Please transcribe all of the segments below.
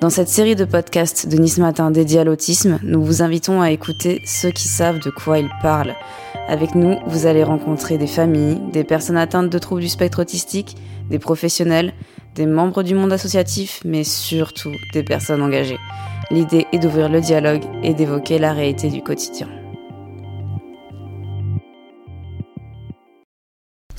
Dans cette série de podcasts de Nice Matin dédiés à l'autisme, nous vous invitons à écouter ceux qui savent de quoi ils parlent. Avec nous, vous allez rencontrer des familles, des personnes atteintes de troubles du spectre autistique, des professionnels, des membres du monde associatif, mais surtout des personnes engagées. L'idée est d'ouvrir le dialogue et d'évoquer la réalité du quotidien.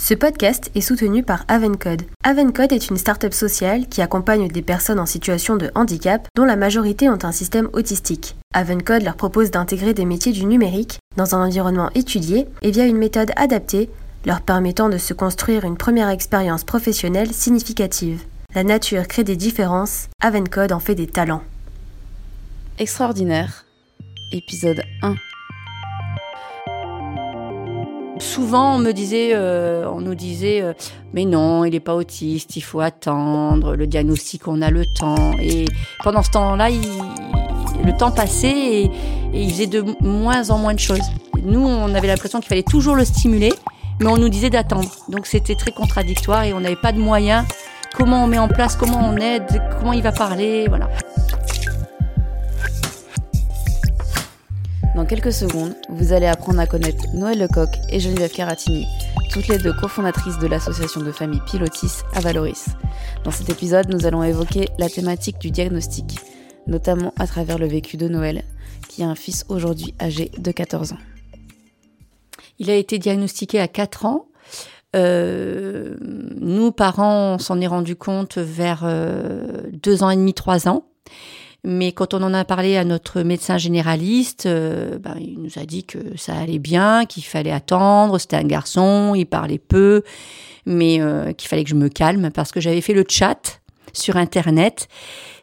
Ce podcast est soutenu par Avencode. Avencode est une start-up sociale qui accompagne des personnes en situation de handicap dont la majorité ont un système autistique. Avencode leur propose d'intégrer des métiers du numérique dans un environnement étudié et via une méthode adaptée leur permettant de se construire une première expérience professionnelle significative. La nature crée des différences, Avencode en fait des talents. Extraordinaire. Épisode 1 souvent on me disait, euh, on nous disait, euh, mais non, il n'est pas autiste, il faut attendre le diagnostic, on a le temps. Et pendant ce temps-là, le temps passait et, il faisait de moins en moins de choses. Nous, on avait l'impression qu'il fallait toujours le stimuler, mais on nous disait d'attendre. Donc c'était très contradictoire et on n'avait pas de moyens. Comment on met en place, comment on aide, comment il va parler, voilà. Dans quelques secondes, vous allez apprendre à connaître Noël Lecoq et Geneviève Caratini, toutes les deux cofondatrices de l'association de famille Pilotis à Valoris. Dans cet épisode, nous allons évoquer la thématique du diagnostic, notamment à travers le vécu de Noël, qui a un fils aujourd'hui âgé de 14 ans. Il a été diagnostiqué à 4 ans. Euh, nous, parents, on s'en est rendu compte vers 2 euh, ans et demi, 3 ans. Mais quand on en a parlé à notre médecin généraliste, euh, ben, il nous a dit que ça allait bien, qu'il fallait attendre. C'était un garçon, il parlait peu, mais euh, qu'il fallait que je me calme parce que j'avais fait le chat sur Internet.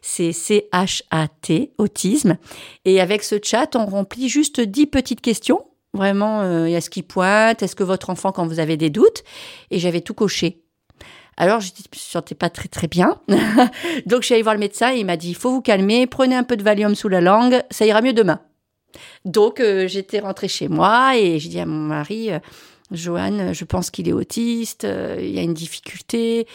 C'est C-H-A-T, autisme. Et avec ce chat, on remplit juste dix petites questions. Vraiment, euh, est-ce qu'il pointe? Est-ce que votre enfant, quand vous avez des doutes? Et j'avais tout coché. Alors, je ne me sentais pas très très bien. Donc, je suis allée voir le médecin et il m'a dit, il faut vous calmer, prenez un peu de Valium sous la langue, ça ira mieux demain. Donc, euh, j'étais rentrée chez moi et j'ai dit à mon mari, euh, Johan, je pense qu'il est autiste, euh, il y a une difficulté.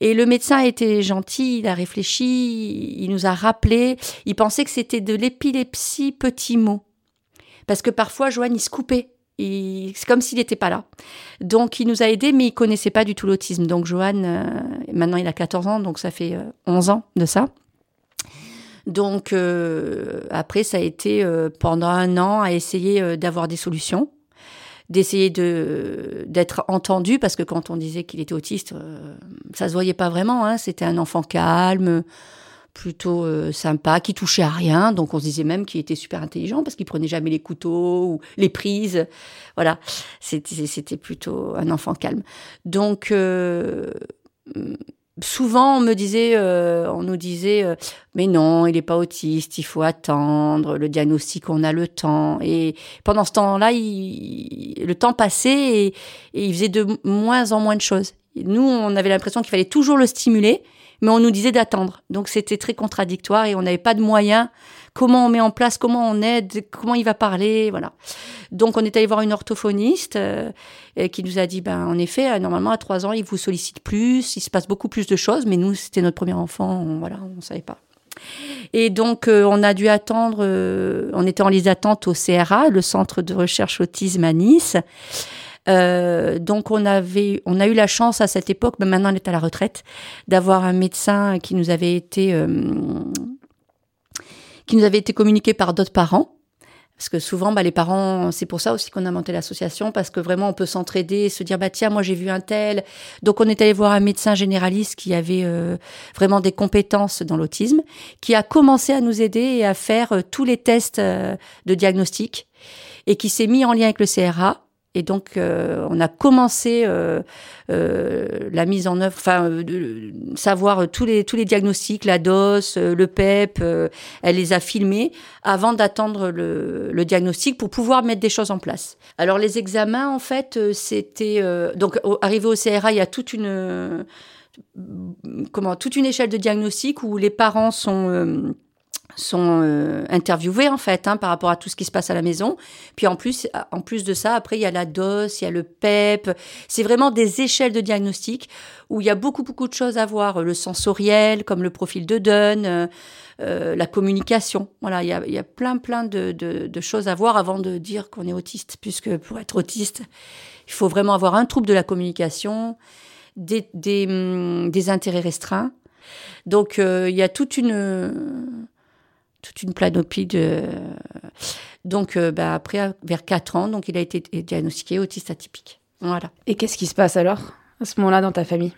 Et le médecin était gentil, il a réfléchi, il nous a rappelé, il pensait que c'était de l'épilepsie petit mot. Parce que parfois, Johan, il se coupait c'est comme s'il n'était pas là. Donc il nous a aidés, mais il connaissait pas du tout l'autisme. Donc Johan, euh, maintenant il a 14 ans, donc ça fait 11 euh, ans de ça. Donc euh, après, ça a été pendant un an à essayer d'avoir des solutions, d'essayer de d'être entendu, parce que quand on disait qu'il était autiste, ça se voyait pas vraiment. Hein. C'était un enfant calme plutôt euh, sympa, qui touchait à rien. Donc on se disait même qu'il était super intelligent parce qu'il prenait jamais les couteaux ou les prises. Voilà, c'était plutôt un enfant calme. Donc euh, souvent on me disait, euh, on nous disait, mais non, il n'est pas autiste, il faut attendre le diagnostic, on a le temps. Et pendant ce temps-là, le temps passait et il faisait de moins en moins de choses. Nous, on avait l'impression qu'il fallait toujours le stimuler mais on nous disait d'attendre. Donc c'était très contradictoire et on n'avait pas de moyens. Comment on met en place, comment on aide, comment il va parler, voilà. Donc on est allé voir une orthophoniste euh, qui nous a dit, ben en effet, euh, normalement à trois ans, il vous sollicite plus, il se passe beaucoup plus de choses, mais nous c'était notre premier enfant, on, voilà, on savait pas. Et donc, euh, on a dû attendre, on était en liste d'attente au CRA, le Centre de recherche autisme à Nice. Euh, donc on avait, on a eu la chance à cette époque, mais maintenant on est à la retraite, d'avoir un médecin qui nous avait été, euh, qui nous avait été communiqué par d'autres parents. Parce que souvent, bah, les parents, c'est pour ça aussi qu'on a monté l'association, parce que vraiment, on peut s'entraider, se dire, bah tiens, moi j'ai vu un tel. Donc, on est allé voir un médecin généraliste qui avait euh, vraiment des compétences dans l'autisme, qui a commencé à nous aider et à faire tous les tests de diagnostic, et qui s'est mis en lien avec le CRA et donc, euh, on a commencé euh, euh, la mise en œuvre, enfin, de savoir tous les tous les diagnostics, la dose, le PEP. elle les a filmés avant d'attendre le, le, diagnostic pour pouvoir mettre des choses en place. Alors, les examens, en fait, c'était donc arrivé au CRA, il y a toute une comment toute une échelle de diagnostic où les parents sont sont euh, interviewés en fait hein, par rapport à tout ce qui se passe à la maison. Puis en plus, en plus de ça, après il y a la DOS, il y a le PEP. C'est vraiment des échelles de diagnostic où il y a beaucoup beaucoup de choses à voir. Le sensoriel, comme le profil de Dunn, euh, euh, la communication. Voilà, il y a, il y a plein plein de, de, de, choses à voir avant de dire qu'on est autiste, puisque pour être autiste, il faut vraiment avoir un trouble de la communication, des, des, hum, des intérêts restreints. Donc il y a toute une toute une planopie de. Donc, euh, bah, après, vers 4 ans, donc il a été diagnostiqué autiste atypique. Voilà. Et qu'est-ce qui se passe alors, à ce moment-là, dans ta famille?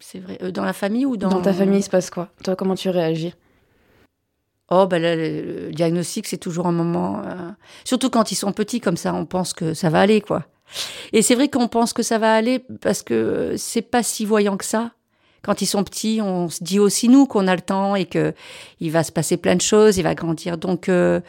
C'est vrai. Euh, dans la famille ou dans. Dans ta famille, il se passe quoi? Toi, comment tu réagis? Oh, bah le, diagnostic, c'est toujours un moment. Euh, surtout quand ils sont petits comme ça, on pense que ça va aller, quoi. Et c'est vrai qu'on pense que ça va aller parce que c'est pas si voyant que ça quand ils sont petits, on se dit aussi nous qu'on a le temps et que il va se passer plein de choses, il va grandir. Donc euh,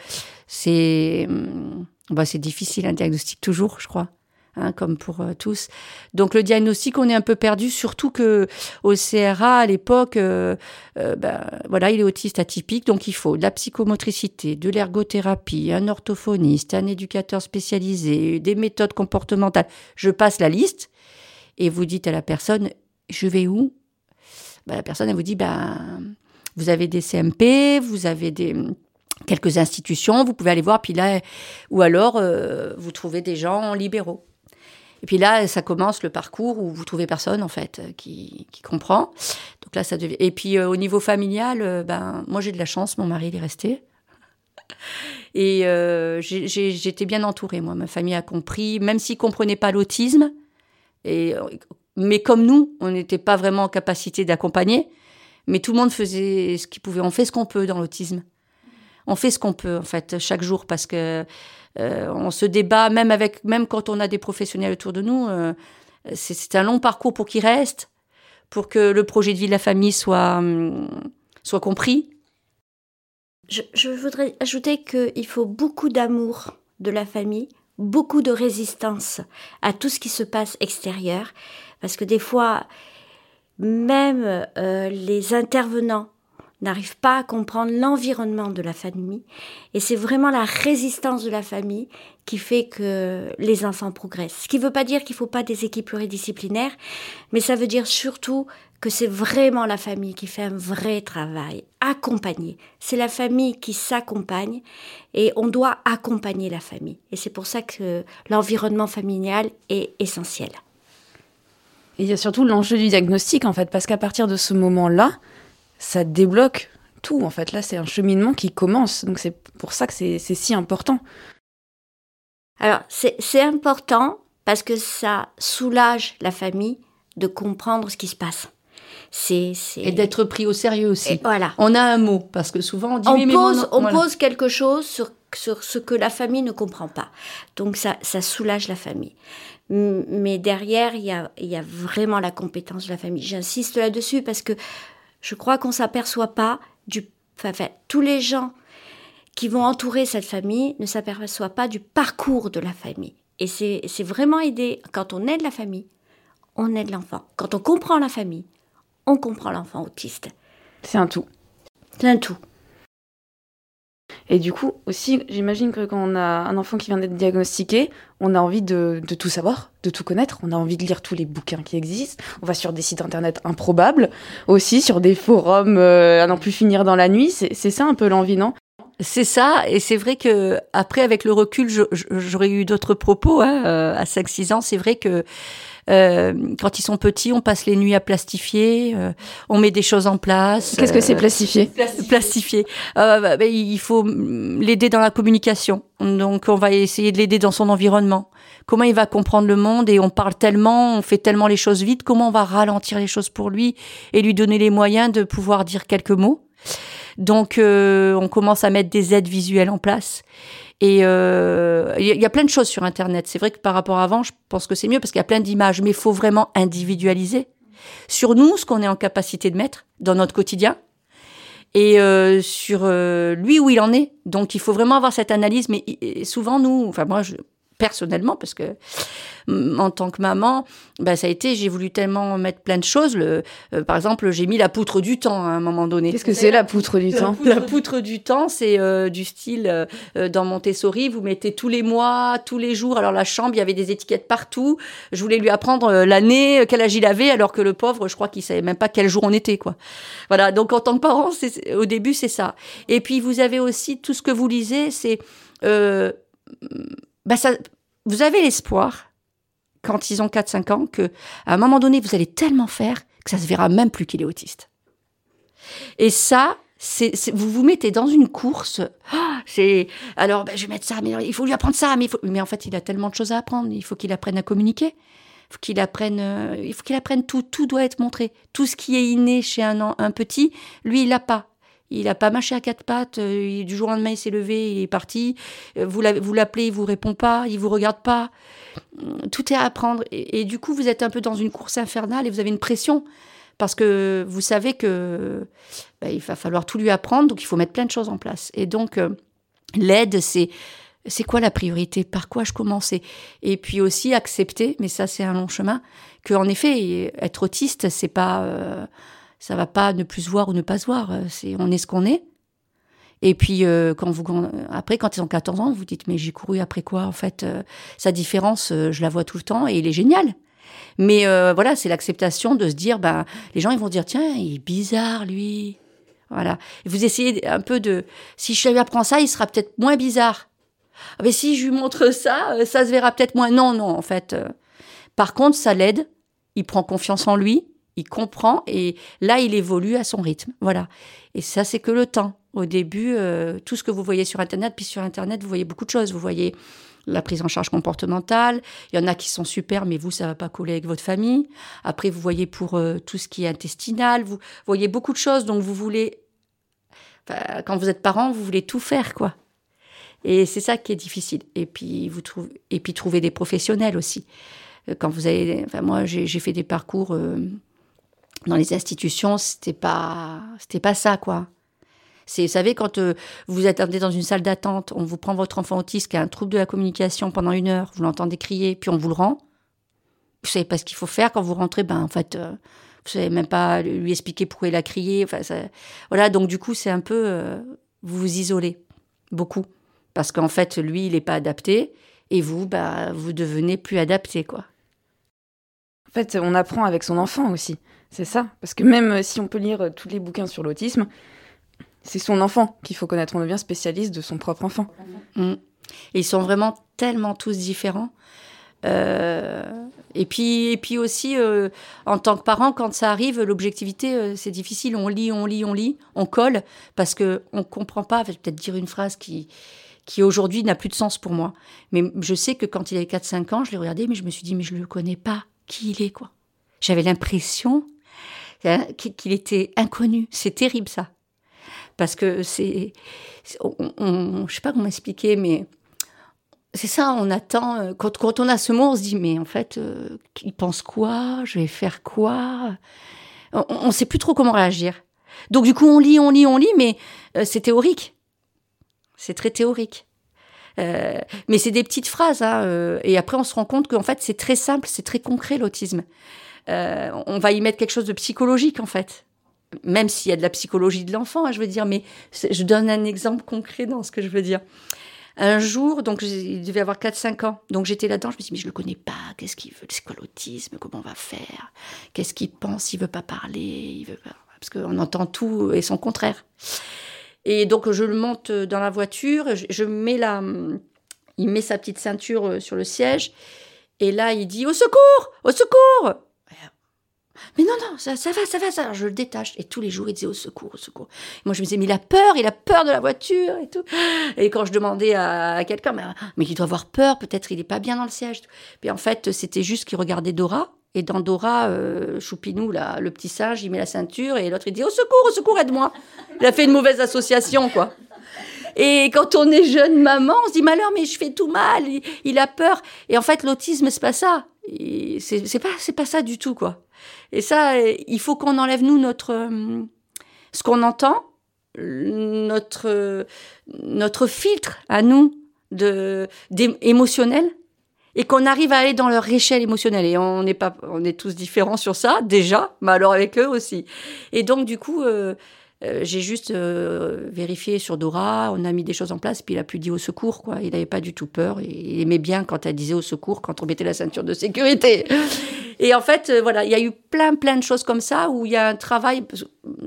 c'est hum, bah, c'est difficile un diagnostic toujours, je crois. Hein, comme pour euh, tous. Donc le diagnostic, on est un peu perdu, surtout que au CRA à l'époque, euh, bah, voilà, il est autiste atypique, donc il faut de la psychomotricité, de l'ergothérapie, un orthophoniste, un éducateur spécialisé, des méthodes comportementales. Je passe la liste et vous dites à la personne, je vais où bah, la personne, vous dit, ben, vous avez des CMP, vous avez des quelques institutions, vous pouvez aller voir, puis là, ou alors euh, vous trouvez des gens libéraux. Et puis là, ça commence le parcours où vous trouvez personne en fait qui, qui comprend. Donc là, ça. Et puis euh, au niveau familial, euh, ben moi j'ai de la chance, mon mari il est resté. Et j'étais bien entourée, moi. Ma famille a compris, même s'ils comprenaient pas l'autisme. Et mais comme nous, on n'était pas vraiment en capacité d'accompagner, mais tout le monde faisait ce qu'il pouvait. On fait ce qu'on peut dans l'autisme. On fait ce qu'on peut en fait chaque jour parce que euh, on se débat même avec même quand on a des professionnels autour de nous. Euh, c'est un long parcours pour qu'ils restent, pour que le projet de vie de la famille soit hum, soit compris. Je, je voudrais ajouter qu'il faut beaucoup d'amour de la famille, beaucoup de résistance à tout ce qui se passe extérieur parce que des fois, même euh, les intervenants n'arrivent pas à comprendre l'environnement de la famille. Et c'est vraiment la résistance de la famille qui fait que les enfants progressent. Ce qui ne veut pas dire qu'il ne faut pas des équipes pluridisciplinaires, mais ça veut dire surtout que c'est vraiment la famille qui fait un vrai travail, accompagner. C'est la famille qui s'accompagne et on doit accompagner la famille. Et c'est pour ça que l'environnement familial est essentiel il y a surtout l'enjeu du diagnostic, en fait, parce qu'à partir de ce moment-là, ça débloque tout. En fait, là, c'est un cheminement qui commence. Donc, c'est pour ça que c'est si important. Alors, c'est important parce que ça soulage la famille de comprendre ce qui se passe. C'est, Et d'être pris au sérieux aussi. voilà. On a un mot, parce que souvent on dit... On, pose, on pose quelque chose sur, sur ce que la famille ne comprend pas. Donc ça, ça soulage la famille. Mais derrière, il y a, y a vraiment la compétence de la famille. J'insiste là-dessus parce que je crois qu'on s'aperçoit pas du... Enfin, tous les gens qui vont entourer cette famille ne s'aperçoivent pas du parcours de la famille. Et c'est vraiment aider, quand on aide la famille, on aide l'enfant. Quand on comprend la famille, on comprend l'enfant autiste. C'est un tout. C'est un tout. Et du coup, aussi, j'imagine que quand on a un enfant qui vient d'être diagnostiqué, on a envie de, tout savoir, de tout connaître. On a envie de lire tous les bouquins qui existent. On va sur des sites internet improbables, aussi sur des forums euh, à n'en plus finir dans la nuit. C'est ça un peu l'envie, non? C'est ça, et c'est vrai que après, avec le recul, j'aurais eu d'autres propos. Hein, euh, à 5-6 ans, c'est vrai que euh, quand ils sont petits, on passe les nuits à plastifier, euh, on met des choses en place. Qu'est-ce que c'est plastifier? Plastifier. Euh, bah, bah, il faut l'aider dans la communication. Donc, on va essayer de l'aider dans son environnement. Comment il va comprendre le monde et on parle tellement, on fait tellement les choses vite. Comment on va ralentir les choses pour lui et lui donner les moyens de pouvoir dire quelques mots. Donc, on commence à mettre des aides visuelles en place. Et il euh, y, a plein de choses sur Internet. C'est vrai que par rapport à avant, je pense que c'est mieux parce qu'il y a plein d'images, mais il faut vraiment individualiser sur nous ce qu'on est en capacité de mettre dans notre quotidien et euh, sur euh, lui où il en est. Donc il faut vraiment avoir cette analyse. Mais souvent nous, enfin moi, je, personnellement, parce que mm, en tant que maman, bah, ça a été, j'ai voulu tellement mettre plein de choses. Le, euh, par exemple, j'ai mis la poutre du temps à un moment donné. Qu'est-ce que c'est la poutre du temps La poutre du temps, c'est euh, du style euh, dans Montessori, vous mettez tous les mois, tous les jours. Alors la chambre, il y avait des étiquettes partout. Je voulais lui apprendre l'année, quel âge il avait, alors que le pauvre, je crois qu'il savait même pas quel jour on était, quoi. Voilà. Donc en tant que parent, au début, c'est ça. Et puis vous avez aussi tout ce que vous lisez, c'est bah vous avez l'espoir, quand ils ont 4-5 ans, que à un moment donné, vous allez tellement faire que ça se verra même plus qu'il est autiste. Et ça, c'est, vous vous mettez dans une course. Ah, alors, ben, je vais mettre ça, mais il faut lui apprendre ça, mais, en fait, il a tellement de choses à apprendre. Il faut qu'il apprenne à communiquer. Faut qu'il apprenne, euh, il faut qu'il apprenne tout. Tout doit être montré. Tout ce qui est inné chez un, un petit, lui, il l'a pas. Il n'a pas marché à quatre pattes. Euh, du jour au lendemain, il s'est levé, il est parti. Euh, vous l'appelez, il vous répond pas, il vous regarde pas. Hum, tout est à apprendre. Et, du coup, vous êtes un peu dans une course infernale et vous avez une pression parce que vous savez que bah, il va falloir tout lui apprendre, donc il faut mettre plein de choses en place. Et donc euh, l'aide, c'est c'est quoi la priorité? Par quoi je commence? Et puis aussi accepter, mais ça c'est un long chemin, que en effet être autiste, c'est pas ça va pas ne plus se voir ou ne pas se voir. Euh, on est ce qu'on est. Et puis euh, quand vous après quand ils ont 14 ans, vous dites mais j'ai couru après quoi en fait euh, sa différence je la vois tout le temps et il est génial. Mais voilà, c'est l'acceptation de se dire ben les gens ils vont dire tiens, il est bizarre lui. Voilà. Et vous essayez un peu de si je lui apprends ça, il sera peut-être moins bizarre. Ah, mais si je lui montre ça, ça se verra peut-être moins. Non non, en fait. Par contre, ça l'aide, il prend confiance en lui il comprend et là, il évolue à son rythme. Voilà. Et ça, c'est que le temps. Au début, euh, tout ce que vous voyez sur Internet, puis sur Internet, vous voyez beaucoup de choses. Vous voyez la prise en charge comportementale. Il y en a qui sont super, mais vous, ça va pas coller avec votre famille. Après, vous voyez pour euh, tout ce qui est intestinal. Vous voyez beaucoup de choses. Donc, vous voulez, quand vous êtes parent, vous voulez tout faire, quoi. Et c'est ça qui est difficile. Et puis, vous trouvez, et puis trouver des professionnels aussi. Euh, quand vous avez, enfin, moi, j'ai fait des parcours dans les institutions, c'était pas, c'était pas ça, quoi. Vous savez, quand euh, vous attendez dans une salle d'attente, on vous prend votre enfant autiste qui a un trouble de la communication pendant une heure, vous l'entendez crier, puis on vous le rend. Vous savez pas ce qu'il faut faire quand vous rentrez, ben en fait, euh, vous savez même pas lui expliquer pourquoi il a crié. Voilà, donc du coup, c'est un peu, euh, vous vous isolez beaucoup parce qu'en fait, lui, il n'est pas adapté et vous, bah, vous devenez plus adapté, quoi. En fait, on apprend avec son enfant aussi. C'est ça. Parce que même euh, si on peut lire euh, tous les bouquins sur l'autisme, c'est son enfant qu'il faut connaître. On devient spécialiste de son propre enfant. Mm. Et ils sont vraiment tellement tous différents. Euh, et puis, et puis aussi, en tant que parent, quand ça arrive, l'objectivité, c'est difficile. On lit, on lit, on lit, on colle, parce que on comprend pas. Peut-être dire une phrase qui, qui aujourd'hui n'a plus de sens pour moi. Mais je sais que quand il avait 4-5 ans, je l'ai regardé, mais je me suis dit, mais je ne le connais pas. Qui il est, quoi. J'avais l'impression Hein, qu'il était inconnu. C'est terrible ça. Parce que c'est. On, je sais pas comment expliquer, mais c'est ça, on attend. Euh, quand, quand, on a ce mot, on se dit, mais en fait, euh, il pense quoi? Je vais faire quoi? On ne sait plus trop comment réagir. Donc, du coup, on lit, on lit, on lit, mais euh, c'est théorique. C'est très théorique. Mais c'est des petites phrases. Hein, et après, on se rend compte qu'en fait, c'est très simple, c'est très concret, l'autisme. Euh, on va y mettre quelque chose de psychologique en fait. Même s'il y a de la psychologie de l'enfant, hein, je veux dire, mais je donne un exemple concret dans ce que je veux dire. Un jour, donc il devait avoir 4-5 ans, donc j'étais là-dedans, je me suis dit, mais je le connais pas, qu'est-ce qu'il veut, c'est quoi l'autisme, comment on va faire, qu'est-ce qu'il pense, il veut pas parler, parce qu'on entend tout et son contraire. Et donc je le monte dans la voiture, je, mets la, il met sa petite ceinture sur le siège, et là il dit, au secours, au secours mais non, non, ça, ça va, ça va, ça va. Je le détache. Et tous les jours, il disait au secours, au secours. moi, je me disais, mais il a peur, il a peur de la voiture et tout. Et quand je demandais à, quelqu'un, mais, mais il doit avoir peur, peut-être il n'est pas bien dans le siège. Puis en fait, c'était juste qu'il regardait Dora. Et dans Dora, euh, Choupinou, là, le petit singe, il met la ceinture et l'autre, il dit au secours, au secours, aide-moi. Il a fait une mauvaise association, quoi. Et quand on est jeune maman, on se dit malheur, mais je fais tout mal, il, a peur. Et en fait, l'autisme, c'est pas ça. C'est pas, pas ça du tout, quoi. Et ça, il faut qu'on enlève, nous, notre, euh, ce qu'on entend, notre, notre filtre à nous de, émotionnel, et qu'on arrive à aller dans leur échelle émotionnelle. Et on pas, on est tous différents sur ça déjà, mais alors avec eux aussi. Et donc du coup, euh, euh, j'ai juste euh, vérifié sur Dora, on a mis des choses en place, puis il a pu dire au secours, quoi. Il n'avait pas du tout peur. Il aimait bien quand elle disait au secours, quand on mettait la ceinture de sécurité. Et en fait, voilà, il y a eu plein, plein de choses comme ça où il y a un travail.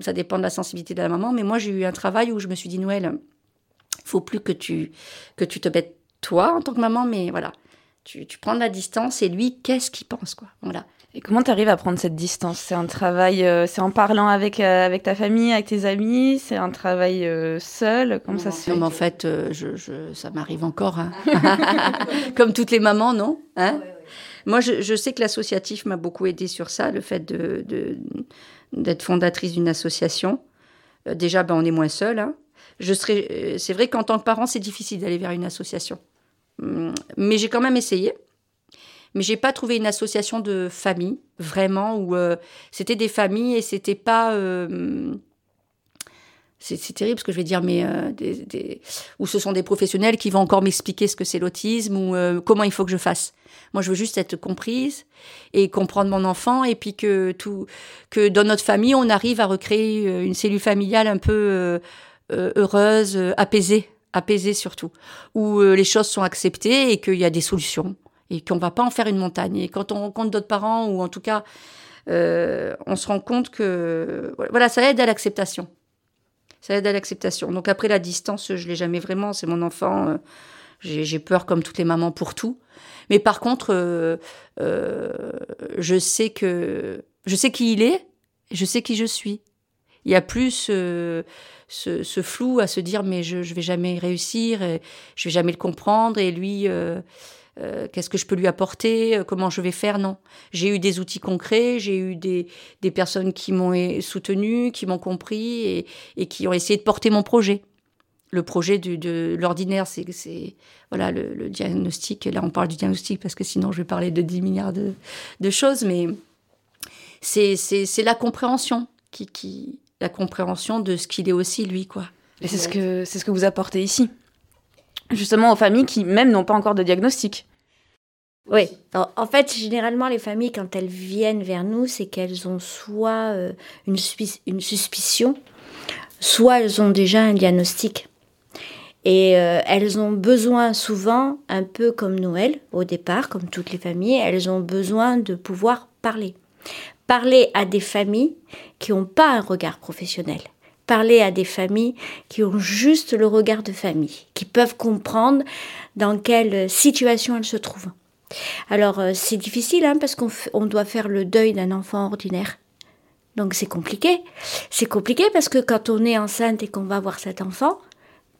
Ça dépend de la sensibilité de la maman, mais moi j'ai eu un travail où je me suis dit Noël, faut plus que tu que tu te bêtes toi en tant que maman, mais voilà tu, prends de la distance et lui, qu'est-ce qu'il pense, quoi. Voilà. Et comment tu arrives à prendre cette distance? C'est un travail, euh, c'est en parlant avec, euh, avec ta famille, avec tes amis C'est un travail euh, seul? Comment ça se fait? En fait, je, je, ça m'arrive encore. Hein. Comme toutes les mamans, non? Hein? Moi, je, je, sais que l'associatif m'a beaucoup aidé sur ça, le fait d'être de, d'être fondatrice d'une association. déjà, ben, on est moins seul. Hein. Je serais, c'est vrai qu'en tant que parent, c'est difficile d'aller vers une association. Hum, mais j'ai quand même essayé. Mais j'ai pas trouvé une association de famille vraiment où euh, c'était des familles et c'était pas. Euh, c'est terrible ce que je vais dire, mais euh, où ce sont des professionnels qui vont encore m'expliquer ce que c'est l'autisme ou comment il faut que je fasse. Moi, je veux juste être comprise et comprendre mon enfant et puis que tout, que dans notre famille, on arrive à recréer une cellule familiale un peu heureuse, apaisée apaisé surtout, où euh, les choses sont acceptées et qu'il y a des solutions et qu'on va pas en faire une montagne. Et quand on rencontre d'autres parents, ou en tout cas, euh, on se rend compte que voilà, ça aide à l'acceptation. Ça aide à l'acceptation. Donc après la distance, je l'ai jamais vraiment. C'est mon enfant. Euh, j'ai peur comme toutes les mamans pour tout. Mais par contre, je sais que je sais qui il est. Je sais qui je suis. Il y a plus ce, flou à se dire mais je ne vais jamais réussir, et je vais jamais le comprendre et lui euh, euh, qu'est-ce que je peux lui apporter, euh, comment je vais faire? Non. J'ai eu des outils concrets, j'ai eu des, des personnes qui m'ont soutenu, qui m'ont compris et, et, qui ont essayé de porter mon projet. Le projet du, de l'ordinaire, c'est voilà le, le, diagnostic. Là, on parle du diagnostic parce que sinon, je vais parler de 10 milliards de, de choses, mais c'est la compréhension qui, qui, la compréhension de ce qu'il est aussi lui, quoi. Et c'est ce que c'est ce que vous apportez ici, justement aux familles qui même n'ont pas encore de diagnostic. Oui, en fait, généralement, les familles, quand elles viennent vers nous, c'est qu'elles ont soit euh, une, une, suspicion, soit elles ont déjà un diagnostic. Et euh, elles ont besoin souvent, un peu comme Noël au départ, comme toutes les familles, elles ont besoin de pouvoir parler parler à des familles qui n'ont pas un regard professionnel. Parler à des familles qui ont juste le regard de famille, qui peuvent comprendre dans quelle situation elles se trouvent. Alors euh, c'est difficile hein, parce qu'on doit faire le deuil d'un enfant ordinaire. Donc c'est compliqué. C'est compliqué parce que quand on est enceinte et qu'on va voir cet enfant,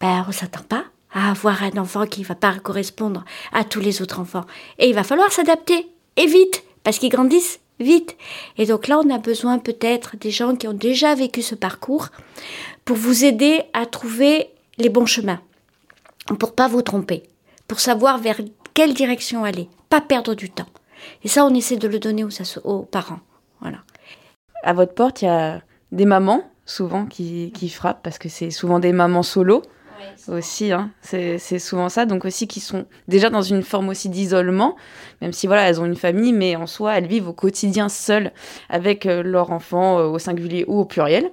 ben on s'attend pas à avoir un enfant qui va pas correspondre à tous les autres enfants. Et il va falloir s'adapter. Et vite, parce qu'ils grandissent vite. Et donc là, on a besoin peut-être des gens qui ont déjà vécu ce parcours pour vous aider à trouver les bons chemins, pour pas vous tromper, pour savoir vers quelle direction aller, pas perdre du temps. Et ça, on essaie de le donner aux, parents. Voilà. À votre porte, il y a des mamans souvent qui, qui frappent parce que c'est souvent des mamans solo aussi, hein. c'est souvent ça. Donc aussi qui sont déjà dans une forme aussi d'isolement, même si voilà, elles ont une famille, mais en soi, elles vivent au quotidien seules avec euh, leur enfant euh, au singulier ou au pluriel.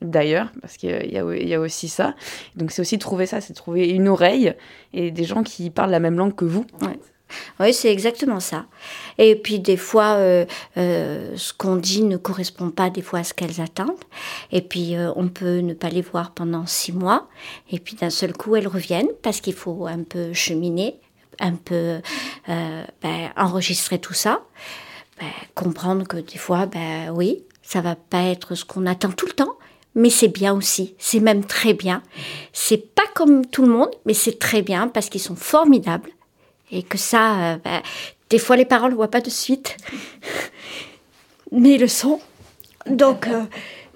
D'ailleurs, parce qu'il y, y, a aussi ça. Donc c'est aussi trouver ça, c'est trouver une oreille et des gens qui parlent la même langue que vous. Oui, c'est exactement ça. Et puis des fois, euh, euh, ce qu'on dit ne correspond pas des fois à ce qu'elles attendent. Et puis euh, on peut ne pas les voir pendant six mois. Et puis d'un seul coup, elles reviennent parce qu'il faut un peu cheminer, un peu ben, enregistrer tout ça, ben, comprendre que des fois, ben oui, ça va pas être ce qu'on attend tout le temps. Mais c'est bien aussi, c'est même très bien. C'est pas comme tout le monde, mais c'est très bien parce qu'ils sont formidables et que ça, euh, bah, des fois les ne le voient pas de suite, mais le sont. Donc, euh,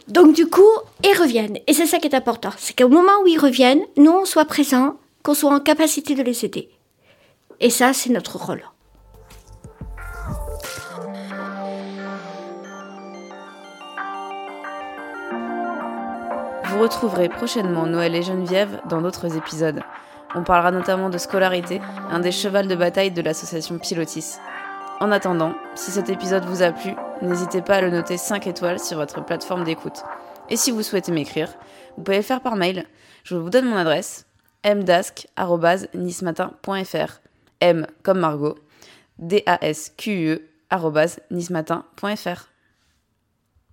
donc du coup, ils reviennent. Et c'est ça qui est important. C'est qu'au moment où ils reviennent, nous, on soit présents, qu'on soit en capacité de les aider. Et ça, c'est notre rôle. Vous retrouverez prochainement Noël et Geneviève dans d'autres épisodes. On parlera notamment de scolarité, un des chevals de bataille de l'association Pilotis. En attendant, si cet épisode vous a plu, n'hésitez pas à le noter 5 étoiles sur votre plateforme d'écoute. Et si vous souhaitez m'écrire, vous pouvez le faire par mail. Je vous donne mon adresse mdask.nismatin.fr M comme Margot, D-A-S-Q-E, nismatin.fr.